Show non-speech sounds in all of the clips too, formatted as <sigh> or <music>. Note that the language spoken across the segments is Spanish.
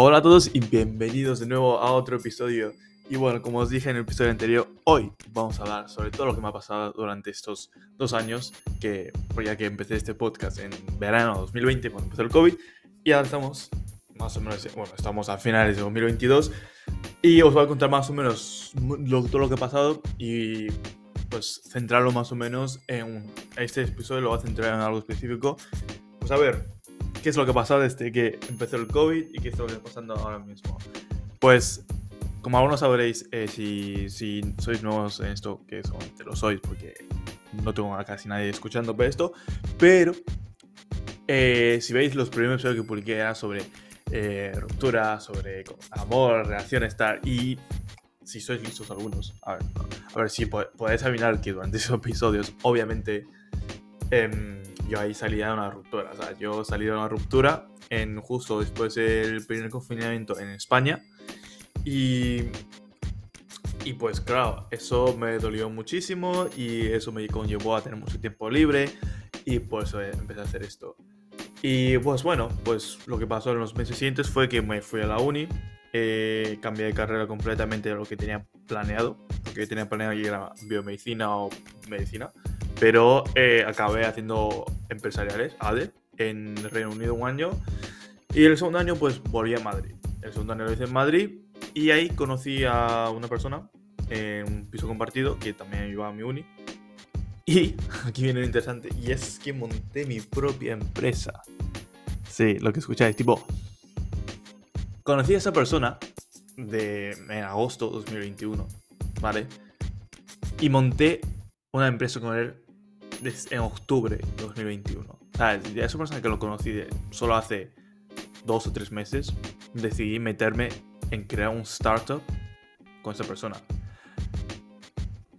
Hola a todos y bienvenidos de nuevo a otro episodio. Y bueno, como os dije en el episodio anterior, hoy vamos a hablar sobre todo lo que me ha pasado durante estos dos años, que pues ya que empecé este podcast en verano de 2020 cuando empezó el COVID, y ahora estamos más o menos, bueno, estamos a finales de 2022, y os voy a contar más o menos todo lo que ha pasado y pues centrarlo más o menos en este episodio, lo voy a centrar en algo específico. Pues a ver, qué es lo que ha pasado desde que empezó el COVID y qué es lo que está pasando ahora mismo. Pues, como algunos sabréis, eh, si, si, sois nuevos en esto, que te lo sois, porque no tengo a casi nadie escuchando esto, pero eh, si veis los primeros episodios que publiqué era sobre eh, ruptura, sobre amor, relaciones, tal, y si sois listos algunos, a ver, a ver si podéis adivinar que durante esos episodios, obviamente, em, yo ahí salía de una ruptura. O sea, yo salí de una ruptura en, justo después del primer confinamiento en España. Y, y pues claro, eso me dolió muchísimo y eso me conllevó a tener mucho tiempo libre y por eso empecé a hacer esto. Y pues bueno, pues lo que pasó en los meses siguientes fue que me fui a la uni, eh, cambié de carrera completamente de lo que tenía planeado, porque tenía planeado ir a biomedicina o medicina, pero eh, acabé haciendo empresariales, ADE, en Reino Unido un año. Y el segundo año, pues volví a Madrid. El segundo año lo hice en Madrid y ahí conocí a una persona en un piso compartido que también iba a mi uni. Y <laughs> aquí viene lo interesante, y es que monté mi propia empresa. Sí, lo que escucháis, tipo, conocí a esa persona de, en agosto 2021, ¿vale? Y monté una empresa con él en octubre de 2021. O sea, de esa persona que lo conocí de solo hace dos o tres meses, decidí meterme en crear un startup con esa persona.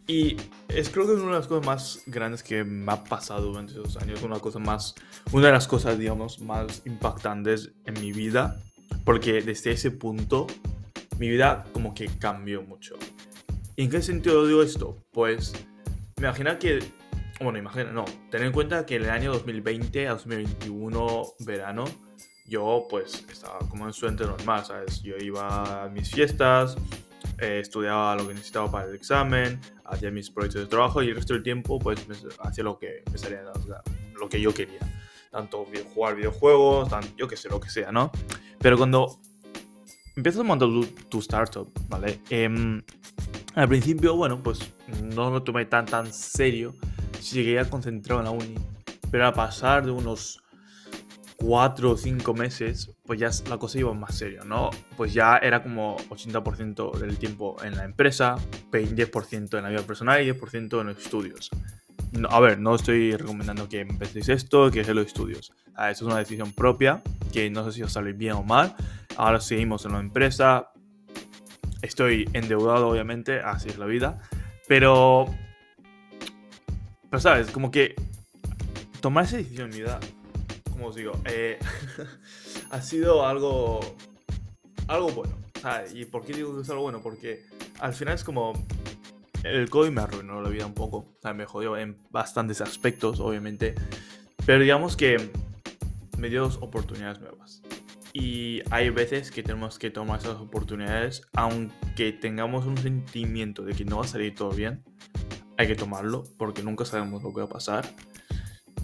Y es creo que es una de las cosas más grandes que me ha pasado durante esos años, una cosa más, una de las cosas, digamos, más impactantes en mi vida, porque desde ese punto mi vida como que cambió mucho. ¿Y en qué sentido digo esto? Pues imagina que bueno, imagina, no, ten en cuenta que en el año 2020 a 2021, verano, yo pues estaba como un estudiante normal, ¿sabes? Yo iba a mis fiestas, eh, estudiaba lo que necesitaba para el examen, hacía mis proyectos de trabajo y el resto del tiempo pues hacía lo que me salía, lo que yo quería. Tanto jugar videojuegos, yo que sé, lo que sea, ¿no? Pero cuando empiezas a montar tu, startup, ¿vale? Em, al principio, bueno, pues no lo tomé tan tan serio llegué concentrado en la uni. Pero a pasar de unos 4 o 5 meses, pues ya la cosa iba más serio, ¿no? Pues ya era como 80% del tiempo en la empresa, 10% en la vida personal y 10% en los estudios. a ver, no estoy recomendando que empecéis esto, que hagáis los estudios. Ah, esto es una decisión propia, que no sé si os sale bien o mal. Ahora seguimos en la empresa. Estoy endeudado, obviamente, así es la vida. Pero pero sabes, como que tomar esa decisión en mi vida, como os digo, eh, <laughs> ha sido algo, algo bueno. ¿Y por qué digo que es algo bueno? Porque al final es como el COVID me arruinó la vida un poco. O me jodió en bastantes aspectos, obviamente. Pero digamos que me dio dos oportunidades nuevas. Y hay veces que tenemos que tomar esas oportunidades, aunque tengamos un sentimiento de que no va a salir todo bien hay que tomarlo porque nunca sabemos lo que va a pasar.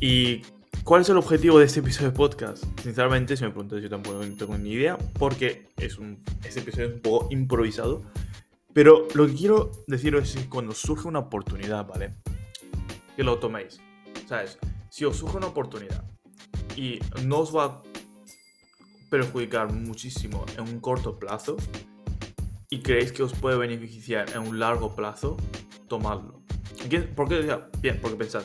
¿Y cuál es el objetivo de este episodio de podcast? Sinceramente, si me preguntas, yo tampoco tengo ni idea porque es un, este episodio es un poco improvisado. Pero lo que quiero deciros es que cuando surge una oportunidad, ¿vale? Que lo toméis. ¿Sabes? Si os surge una oportunidad y no os va a perjudicar muchísimo en un corto plazo y creéis que os puede beneficiar en un largo plazo, tomadlo. ¿Por qué? Bien, porque pensad,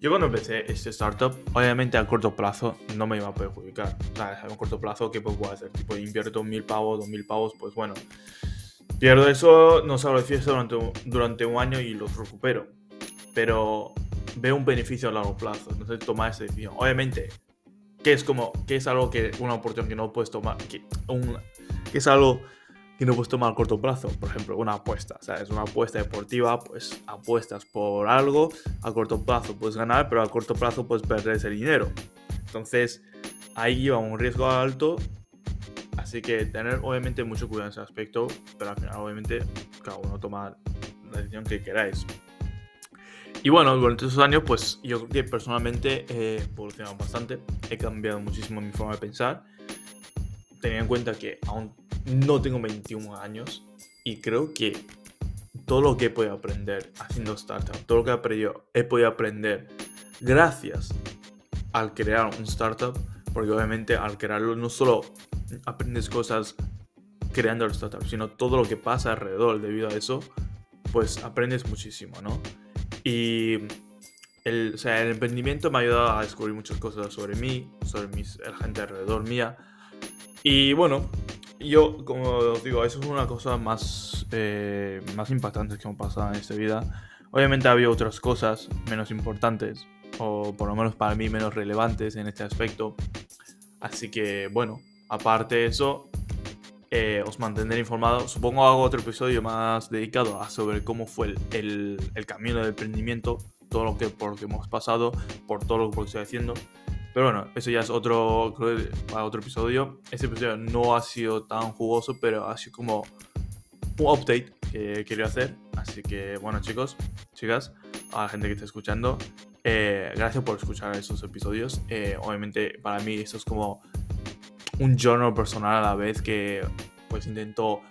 yo cuando empecé este startup, obviamente a corto plazo no me iba a perjudicar. Sea, a corto plazo, ¿qué puedo hacer? Tipo, invierto mil pavos, dos mil pavos, pues bueno. Pierdo eso, no salgo de fiesta durante durante un año y los recupero. Pero veo un beneficio a largo plazo. Entonces, tomar esa decisión. Obviamente, que es como, que es algo que, una oportunidad que no puedes tomar, que, un, que es algo que no puedes tomar a corto plazo. Por ejemplo, una apuesta. O sea, es una apuesta deportiva, pues apuestas por algo, a corto plazo puedes ganar, pero a corto plazo puedes perder ese dinero. Entonces, ahí lleva un riesgo alto, Así que tener obviamente mucho cuidado en ese aspecto, pero al final obviamente cada uno toma la decisión que queráis. Y bueno, durante esos años, pues yo creo que personalmente he evolucionado bastante, he cambiado muchísimo mi forma de pensar, teniendo en cuenta que aún no tengo 21 años y creo que todo lo que he podido aprender haciendo startup, todo lo que he, aprendido, he podido aprender gracias al crear un startup, porque obviamente al crearlo no solo aprendes cosas creando el startup, sino todo lo que pasa alrededor debido a eso, pues aprendes muchísimo, ¿no? Y el, o sea, el emprendimiento me ha ayudado a descubrir muchas cosas sobre mí, sobre mis, la gente alrededor mía. Y bueno, yo, como os digo, eso es una cosa más, eh, más impactante que me pasado en esta vida. Obviamente ha habido otras cosas menos importantes, o por lo menos para mí menos relevantes en este aspecto. Así que, bueno, aparte de eso, eh, os mantendré informado. Supongo hago otro episodio más dedicado a sobre cómo fue el, el, camino del emprendimiento, todo lo que por lo que hemos pasado, por todo lo que estoy haciendo. Pero bueno, eso ya es otro, otro episodio. Este episodio no ha sido tan jugoso, pero ha sido como un update que quería hacer. Así que bueno chicos, chicas, a la gente que está escuchando, eh, gracias por escuchar estos episodios. Eh, obviamente para mí esto es como un journal personal a la vez que pues intento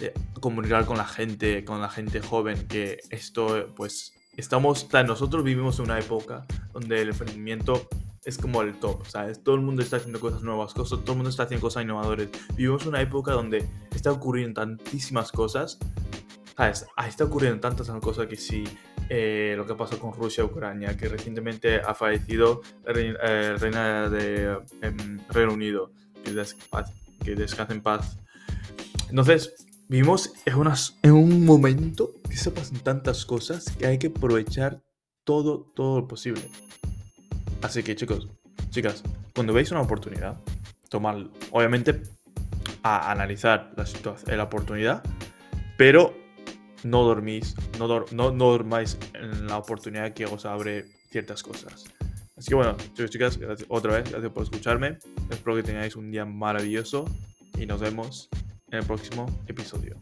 eh, comunicar con la gente, con la gente joven, que esto pues estamos, nosotros vivimos en una época donde el emprendimiento es como el top, ¿sabes? Todo el mundo está haciendo cosas nuevas, cosas, todo el mundo está haciendo cosas innovadoras. Vivimos una época donde está ocurriendo tantísimas cosas, ¿sabes? Ah, está ocurriendo tantas cosas que sí, eh, lo que pasó con Rusia Ucrania, que recientemente ha fallecido la eh, reina, de em, Reino Unido que, descanse en paz. Entonces, vivimos en, unas, en un momento que se pasan tantas cosas que hay que aprovechar todo, todo lo posible. Así que chicos, chicas, cuando veis una oportunidad, tomad, obviamente, a analizar la, situación, la oportunidad, pero no dormís, no, no, no dormáis en la oportunidad que os abre ciertas cosas. Así que bueno, chicos, chicas, otra vez, gracias por escucharme. Espero que tengáis un día maravilloso y nos vemos en el próximo episodio.